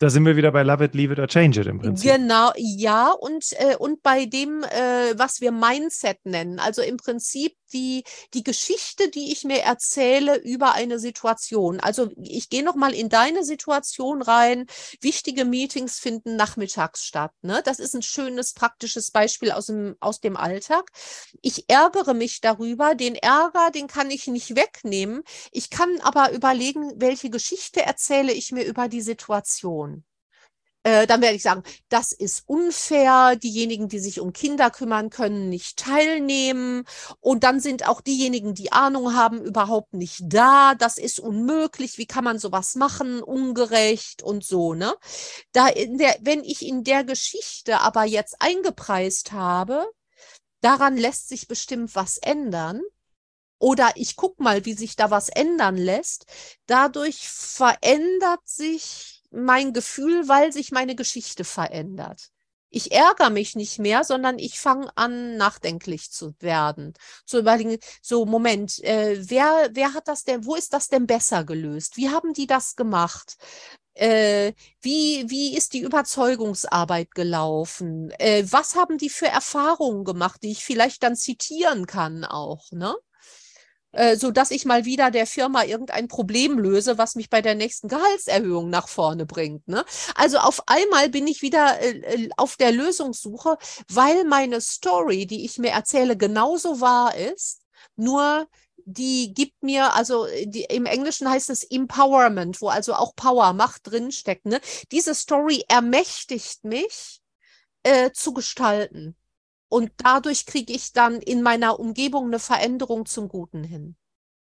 Da sind wir wieder bei Love It, Leave It or Change It im Prinzip. Genau, ja, und, äh, und bei dem, äh, was wir Mindset nennen. Also im Prinzip die, die Geschichte, die ich mir erzähle über eine Situation. Also ich gehe nochmal in deine Situation rein. Wichtige Meetings finden nachmittags statt. Ne? Das ist ein schönes, praktisches Beispiel aus dem, aus dem Alltag. Ich ärgere mich darüber. Den Ärger, den kann ich nicht wegnehmen. Ich kann aber überlegen, welche Geschichte erzähle ich mir über die Situation. Äh, dann werde ich sagen, das ist unfair, diejenigen, die sich um Kinder kümmern, können nicht teilnehmen. Und dann sind auch diejenigen, die Ahnung haben, überhaupt nicht da, das ist unmöglich, wie kann man sowas machen, ungerecht und so, ne? Da in der, wenn ich in der Geschichte aber jetzt eingepreist habe, daran lässt sich bestimmt was ändern, oder ich guck mal, wie sich da was ändern lässt. Dadurch verändert sich mein Gefühl, weil sich meine Geschichte verändert. Ich ärgere mich nicht mehr, sondern ich fange an, nachdenklich zu werden. Zu überlegen, so, Moment, äh, wer, wer hat das denn, wo ist das denn besser gelöst? Wie haben die das gemacht? Äh, wie, wie ist die Überzeugungsarbeit gelaufen? Äh, was haben die für Erfahrungen gemacht, die ich vielleicht dann zitieren kann auch, ne? Äh, so dass ich mal wieder der Firma irgendein Problem löse, was mich bei der nächsten Gehaltserhöhung nach vorne bringt. Ne? Also auf einmal bin ich wieder äh, äh, auf der Lösungssuche, weil meine Story, die ich mir erzähle, genauso wahr ist, nur die gibt mir, also die, im Englischen heißt es Empowerment, wo also auch Power, Macht drinsteckt. Ne? Diese Story ermächtigt mich äh, zu gestalten. Und dadurch kriege ich dann in meiner Umgebung eine Veränderung zum Guten hin.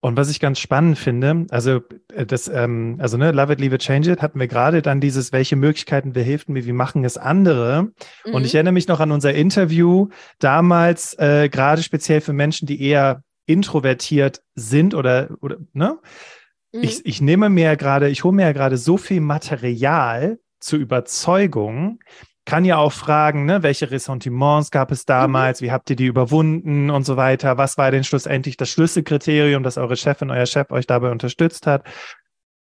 Und was ich ganz spannend finde, also äh, das, ähm, also ne, Love it, leave it, change it, hatten wir gerade dann dieses, welche Möglichkeiten wir helfen mir, wie machen es andere. Mhm. Und ich erinnere mich noch an unser Interview damals, äh, gerade speziell für Menschen, die eher introvertiert sind oder, oder ne? Mhm. Ich, ich nehme mir gerade, ich hole mir ja gerade so viel Material zur Überzeugung, kann ja auch fragen, ne, welche Ressentiments gab es damals, mhm. wie habt ihr die überwunden und so weiter. Was war denn schlussendlich das Schlüsselkriterium, dass eure Chefin, euer Chef euch dabei unterstützt hat?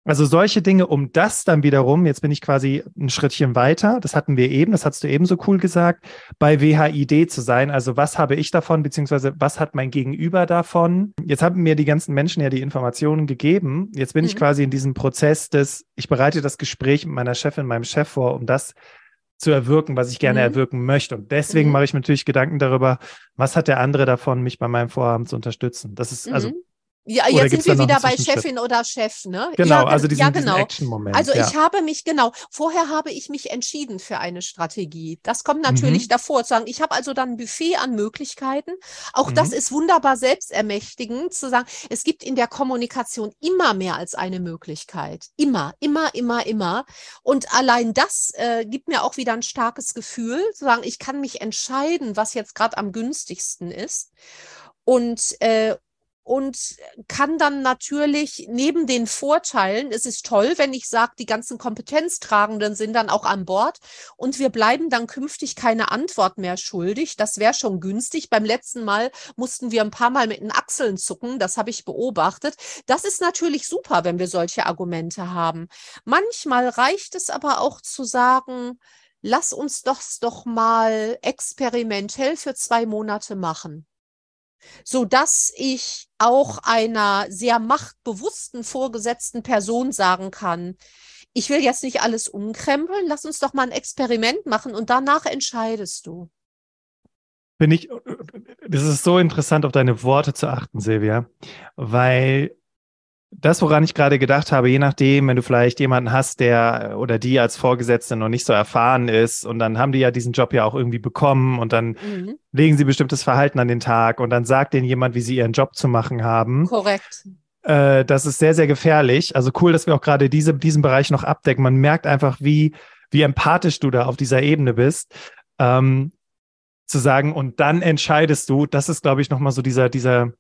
Also solche Dinge, um das dann wiederum, jetzt bin ich quasi ein Schrittchen weiter, das hatten wir eben, das hast du eben so cool gesagt, bei WHID zu sein. Also was habe ich davon, beziehungsweise was hat mein Gegenüber davon? Jetzt haben mir die ganzen Menschen ja die Informationen gegeben. Jetzt bin mhm. ich quasi in diesem Prozess des, ich bereite das Gespräch mit meiner Chefin, meinem Chef vor, um das zu erwirken, was ich gerne mhm. erwirken möchte. Und deswegen mhm. mache ich mir natürlich Gedanken darüber, was hat der andere davon, mich bei meinem Vorhaben zu unterstützen. Das ist also mhm. Ja, Oder jetzt sind wir wieder bei Chefin oder Chef, ne? Genau, ja, also diesen, ja, genau. Action-Moment. Also ja. ich habe mich, genau, vorher habe ich mich entschieden für eine Strategie. Das kommt natürlich mhm. davor, zu sagen, ich habe also dann ein Buffet an Möglichkeiten. Auch mhm. das ist wunderbar selbstermächtigend, zu sagen, es gibt in der Kommunikation immer mehr als eine Möglichkeit. Immer, immer, immer, immer. Und allein das äh, gibt mir auch wieder ein starkes Gefühl, zu sagen, ich kann mich entscheiden, was jetzt gerade am günstigsten ist. Und, äh, und kann dann natürlich neben den Vorteilen, es ist toll, wenn ich sage, die ganzen Kompetenztragenden sind dann auch an Bord und wir bleiben dann künftig keine Antwort mehr schuldig. Das wäre schon günstig. Beim letzten Mal mussten wir ein paar Mal mit den Achseln zucken, das habe ich beobachtet. Das ist natürlich super, wenn wir solche Argumente haben. Manchmal reicht es aber auch zu sagen, lass uns das doch mal experimentell für zwei Monate machen so dass ich auch einer sehr machtbewussten vorgesetzten Person sagen kann, ich will jetzt nicht alles umkrempeln, lass uns doch mal ein Experiment machen und danach entscheidest du. Bin ich, das ist so interessant, auf deine Worte zu achten, Silvia, weil das, woran ich gerade gedacht habe, je nachdem, wenn du vielleicht jemanden hast, der oder die als Vorgesetzte noch nicht so erfahren ist und dann haben die ja diesen Job ja auch irgendwie bekommen und dann mhm. legen sie bestimmtes Verhalten an den Tag und dann sagt denen jemand, wie sie ihren Job zu machen haben. Korrekt. Äh, das ist sehr, sehr gefährlich. Also cool, dass wir auch gerade diese, diesen Bereich noch abdecken. Man merkt einfach, wie, wie empathisch du da auf dieser Ebene bist. Ähm, zu sagen, und dann entscheidest du, das ist, glaube ich, nochmal so dieser, dieser,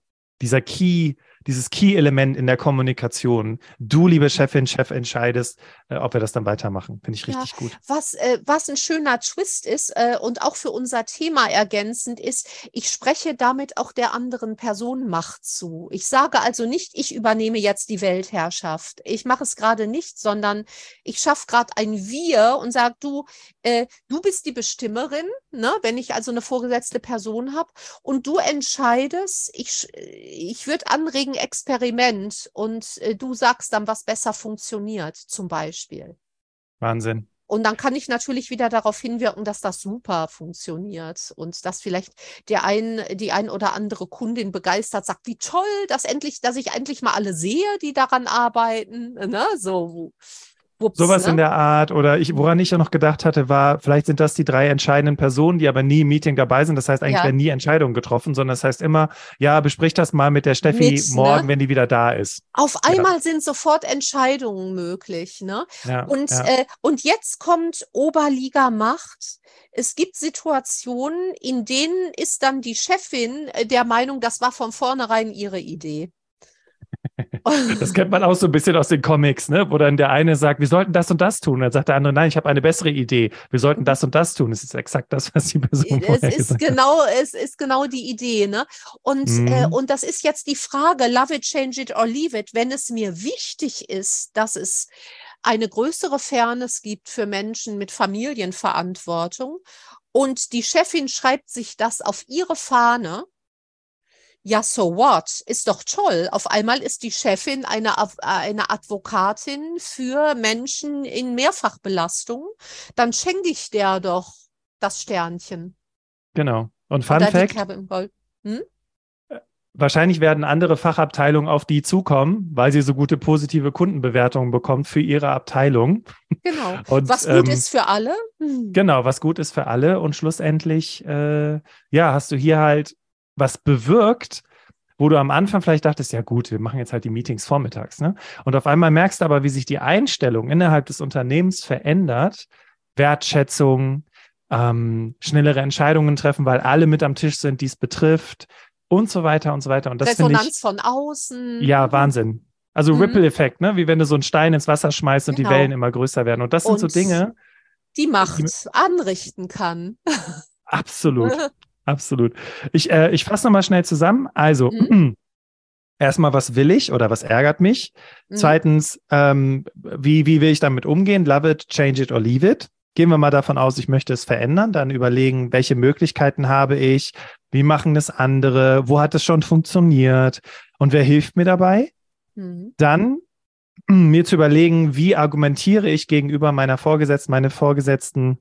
dieser Key, dieses Key-Element in der Kommunikation. Du, liebe Chefin, Chef, entscheidest, äh, ob wir das dann weitermachen. Finde ich richtig ja, gut. Was, äh, was ein schöner Twist ist äh, und auch für unser Thema ergänzend ist, ich spreche damit auch der anderen Person Macht zu. Ich sage also nicht, ich übernehme jetzt die Weltherrschaft. Ich mache es gerade nicht, sondern ich schaffe gerade ein Wir und sage, du, äh, du bist die Bestimmerin, ne? wenn ich also eine vorgesetzte Person habe und du entscheidest, ich, ich würde anregen, Experiment und äh, du sagst dann, was besser funktioniert, zum Beispiel. Wahnsinn. Und dann kann ich natürlich wieder darauf hinwirken, dass das super funktioniert und dass vielleicht der ein, die ein oder andere Kundin begeistert sagt, wie toll, dass endlich, dass ich endlich mal alle sehe, die daran arbeiten. Ne? So, Wups, Sowas ne? in der Art. Oder ich, woran ich ja noch gedacht hatte, war, vielleicht sind das die drei entscheidenden Personen, die aber nie im Meeting dabei sind. Das heißt, eigentlich ja. werden nie Entscheidungen getroffen, sondern das heißt immer, ja, besprich das mal mit der Steffi mit, ne? morgen, ne? wenn die wieder da ist. Auf einmal ja. sind sofort Entscheidungen möglich. Ne? Ja, und, Äh, und jetzt kommt Oberliga Macht. Es gibt Situationen, in denen ist dann die Chefin äh, der Meinung, das war von vornherein ihre Idee. Das kennt man auch so ein bisschen aus den Comics, ne? wo dann der eine sagt, wir sollten das und das tun. Und dann sagt der andere, nein, ich habe eine bessere Idee. Wir sollten das und das tun. Es ist exakt das, was die Person es ist genau, hat. Es ist genau die Idee. Ne? Und, mhm. äh, und das ist jetzt die Frage, love it, change it or leave it. Wenn es mir wichtig ist, dass es eine größere Fairness gibt für Menschen mit Familienverantwortung und die Chefin schreibt sich das auf ihre Fahne, ja, so what? Ist doch toll. Auf einmal ist die Chefin eine, eine Advokatin für Menschen in Mehrfachbelastung. Dann schenke ich der doch das Sternchen. Genau. Und Fun Oder Fact. Hm? Wahrscheinlich werden andere Fachabteilungen auf die zukommen, weil sie so gute positive Kundenbewertungen bekommt für ihre Abteilung. Genau. Und, was gut ähm, ist für alle. Hm. Genau, was gut ist für alle. Und schlussendlich, äh, ja, hast du hier halt was bewirkt, wo du am Anfang vielleicht dachtest, ja gut, wir machen jetzt halt die Meetings vormittags. Ne? Und auf einmal merkst du aber, wie sich die Einstellung innerhalb des Unternehmens verändert, Wertschätzung, ähm, schnellere Entscheidungen treffen, weil alle mit am Tisch sind, die es betrifft und so weiter und so weiter. Und das Resonanz ich, von außen. Ja, Wahnsinn. Also mhm. Ripple-Effekt, ne? wie wenn du so einen Stein ins Wasser schmeißt und genau. die Wellen immer größer werden. Und das sind und so Dinge. Die Macht die, anrichten kann. Absolut. Absolut. Ich, äh, ich fasse nochmal schnell zusammen. Also, mhm. erstmal, was will ich oder was ärgert mich? Mhm. Zweitens, ähm, wie, wie will ich damit umgehen? Love it, change it or leave it. Gehen wir mal davon aus, ich möchte es verändern, dann überlegen, welche Möglichkeiten habe ich, wie machen es andere, wo hat es schon funktioniert und wer hilft mir dabei? Mhm. Dann mir zu überlegen, wie argumentiere ich gegenüber meiner Vorgesetzten, meine Vorgesetzten,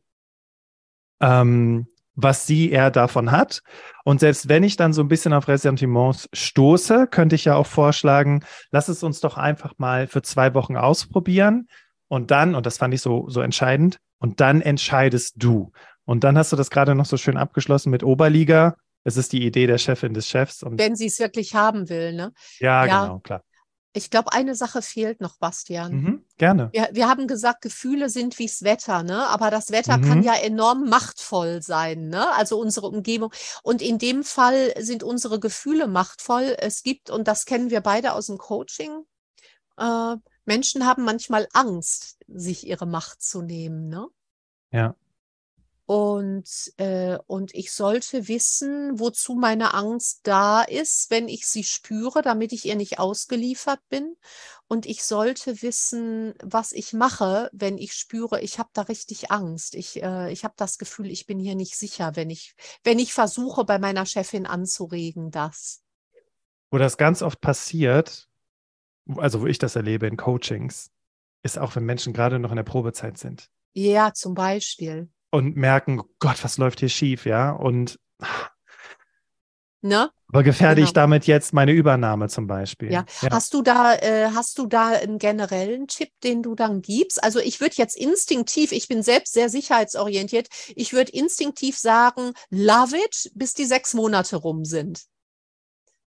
ähm, was sie eher davon hat. Und selbst wenn ich dann so ein bisschen auf Ressentiments stoße, könnte ich ja auch vorschlagen, lass es uns doch einfach mal für zwei Wochen ausprobieren. Und dann, und das fand ich so, so entscheidend, und dann entscheidest du. Und dann hast du das gerade noch so schön abgeschlossen mit Oberliga. Es ist die Idee der Chefin des Chefs. Und wenn sie es wirklich haben will, ne? Ja, ja, genau, klar. Ich glaube, eine Sache fehlt noch, Bastian. Mhm, gerne. Wir, wir, haben gesagt, Gefühle sind wie's Wetter, ne? Aber das Wetter mhm. kann ja enorm machtvoll sein, ne? Also unsere Umgebung. Und in dem Fall sind unsere Gefühle machtvoll. Es gibt, und das kennen wir beide aus dem Coaching, äh, Menschen haben manchmal Angst, sich ihre Macht zu nehmen, ne? Ja. Und, äh, und ich sollte wissen, wozu meine Angst da ist, wenn ich sie spüre, damit ich ihr nicht ausgeliefert bin. Und ich sollte wissen, was ich mache, wenn ich spüre, ich habe da richtig Angst. Ich, äh, ich habe das Gefühl, ich bin hier nicht sicher, wenn ich, wenn ich versuche, bei meiner Chefin anzuregen, das. Wo das ganz oft passiert, also wo ich das erlebe in Coachings, ist auch, wenn Menschen gerade noch in der Probezeit sind. Ja, zum Beispiel und merken, Gott, was läuft hier schief, ja? Und Ne? Aber gefährde genau. ich damit jetzt meine Übernahme zum Beispiel? Ja. ja. Hast du da, äh, hast du da einen generellen Tipp, den du dann gibst? Also ich würde jetzt instinktiv, ich bin selbst sehr sicherheitsorientiert, ich würde instinktiv sagen, love it, bis die sechs Monate rum sind.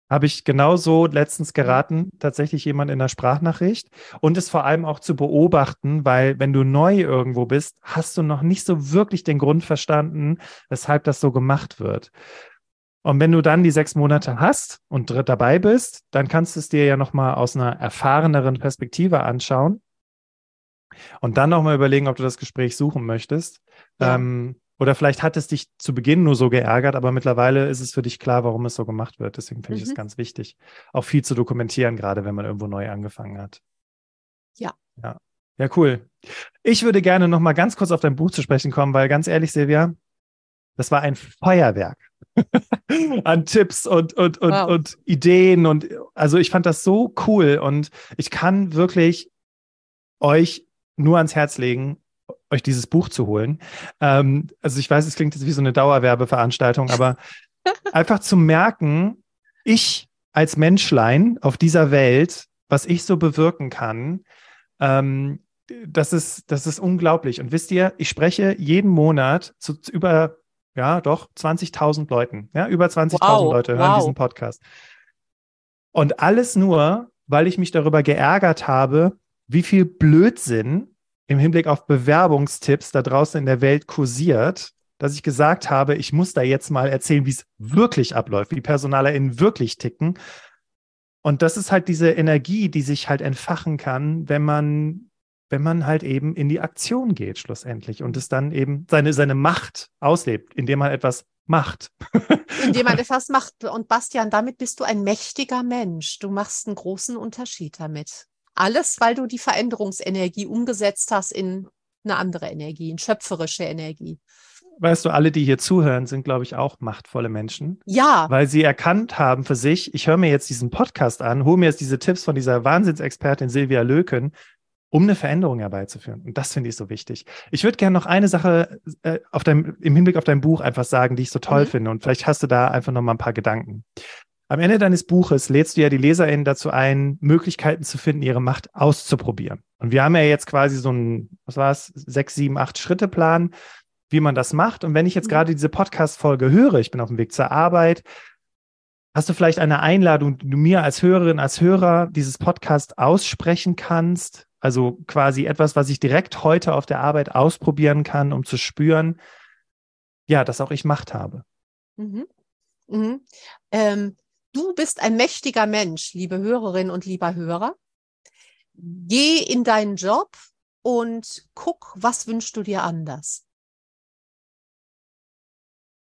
Habe ich genauso letztens geraten, tatsächlich jemand in der Sprachnachricht. Und es vor allem auch zu beobachten, weil wenn du neu irgendwo bist, hast du noch nicht so wirklich den Grund verstanden, weshalb das so gemacht wird. Und wenn du dann die sechs Monate hast und dabei bist, dann kannst du es dir ja nochmal aus einer erfahreneren Perspektive anschauen und dann nochmal überlegen, ob du das Gespräch suchen möchtest. Ja. Ähm, oder vielleicht hat es dich zu Beginn nur so geärgert, aber mittlerweile ist es für dich klar, warum es so gemacht wird. Deswegen finde mhm. ich es ganz wichtig, auch viel zu dokumentieren, gerade wenn man irgendwo neu angefangen hat. Ja. Ja. Ja, cool. Ich würde gerne noch mal ganz kurz auf dein Buch zu sprechen kommen, weil ganz ehrlich, Silvia, das war ein Feuerwerk an Tipps und, und, und, wow. und Ideen. Und also ich fand das so cool und ich kann wirklich euch nur ans Herz legen, euch dieses Buch zu holen. Ähm, also ich weiß, es klingt jetzt wie so eine Dauerwerbeveranstaltung, aber einfach zu merken, ich als Menschlein auf dieser Welt, was ich so bewirken kann, ähm, das ist, das ist unglaublich. Und wisst ihr, ich spreche jeden Monat zu, zu über ja, doch, 20.000 Leuten. Ja, über 20.000 wow, Leute hören wow. diesen Podcast. Und alles nur, weil ich mich darüber geärgert habe, wie viel Blödsinn im Hinblick auf Bewerbungstipps da draußen in der Welt kursiert, dass ich gesagt habe, ich muss da jetzt mal erzählen, wie es wirklich abläuft, wie PersonalerInnen wirklich ticken. Und das ist halt diese Energie, die sich halt entfachen kann, wenn man wenn man halt eben in die Aktion geht schlussendlich und es dann eben seine, seine Macht auslebt, indem man etwas macht. indem man etwas macht. Und Bastian, damit bist du ein mächtiger Mensch. Du machst einen großen Unterschied damit. Alles, weil du die Veränderungsenergie umgesetzt hast in eine andere Energie, in schöpferische Energie. Weißt du, alle, die hier zuhören, sind, glaube ich, auch machtvolle Menschen. Ja. Weil sie erkannt haben für sich, ich höre mir jetzt diesen Podcast an, hole mir jetzt diese Tipps von dieser Wahnsinnsexpertin Silvia Löken um eine Veränderung herbeizuführen. Und das finde ich so wichtig. Ich würde gerne noch eine Sache äh, auf deinem, im Hinblick auf dein Buch einfach sagen, die ich so toll mhm. finde. Und vielleicht hast du da einfach noch mal ein paar Gedanken. Am Ende deines Buches lädst du ja die LeserInnen dazu ein, Möglichkeiten zu finden, ihre Macht auszuprobieren. Und wir haben ja jetzt quasi so einen, was war es, sechs, sieben, acht Schritte Plan, wie man das macht. Und wenn ich jetzt mhm. gerade diese Podcast-Folge höre, ich bin auf dem Weg zur Arbeit, hast du vielleicht eine Einladung, die du mir als Hörerin, als Hörer dieses Podcast aussprechen kannst, also quasi etwas, was ich direkt heute auf der Arbeit ausprobieren kann, um zu spüren, ja, dass auch ich Macht habe. Mhm. Mhm. Ähm, du bist ein mächtiger Mensch, liebe Hörerinnen und lieber Hörer. Geh in deinen Job und guck, was wünschst du dir anders.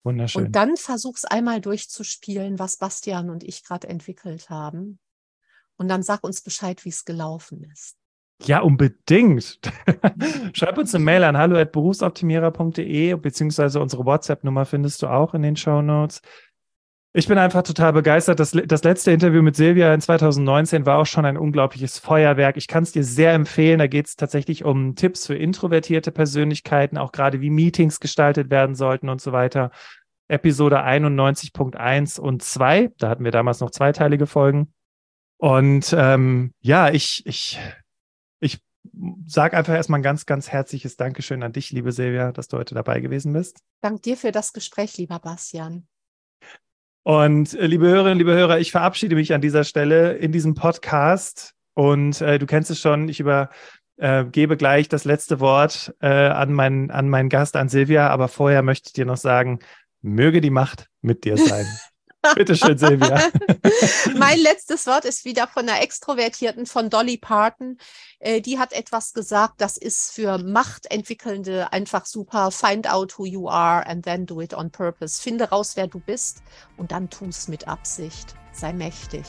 Wunderschön. Und dann versuch's einmal durchzuspielen, was Bastian und ich gerade entwickelt haben. Und dann sag uns Bescheid, wie es gelaufen ist. Ja, unbedingt. Schreib uns eine Mail an hallo@berufsoptimierer.de beziehungsweise unsere WhatsApp-Nummer findest du auch in den Show Notes. Ich bin einfach total begeistert. Das, das letzte Interview mit Silvia in 2019 war auch schon ein unglaubliches Feuerwerk. Ich kann es dir sehr empfehlen. Da geht es tatsächlich um Tipps für introvertierte Persönlichkeiten, auch gerade wie Meetings gestaltet werden sollten und so weiter. Episode 91.1 und 2. Da hatten wir damals noch zweiteilige Folgen. Und ähm, ja, ich, ich ich sage einfach erstmal ein ganz, ganz herzliches Dankeschön an dich, liebe Silvia, dass du heute dabei gewesen bist. Dank dir für das Gespräch, lieber Bastian. Und äh, liebe Hörerinnen, liebe Hörer, ich verabschiede mich an dieser Stelle in diesem Podcast. Und äh, du kennst es schon, ich übergebe äh, gleich das letzte Wort äh, an, mein, an meinen Gast, an Silvia. Aber vorher möchte ich dir noch sagen, möge die Macht mit dir sein. Bitte schön, Silvia. mein letztes Wort ist wieder von einer Extrovertierten von Dolly Parton. Äh, die hat etwas gesagt, das ist für Machtentwickelnde einfach super. Find out who you are and then do it on purpose. Finde raus, wer du bist und dann tu es mit Absicht. Sei mächtig.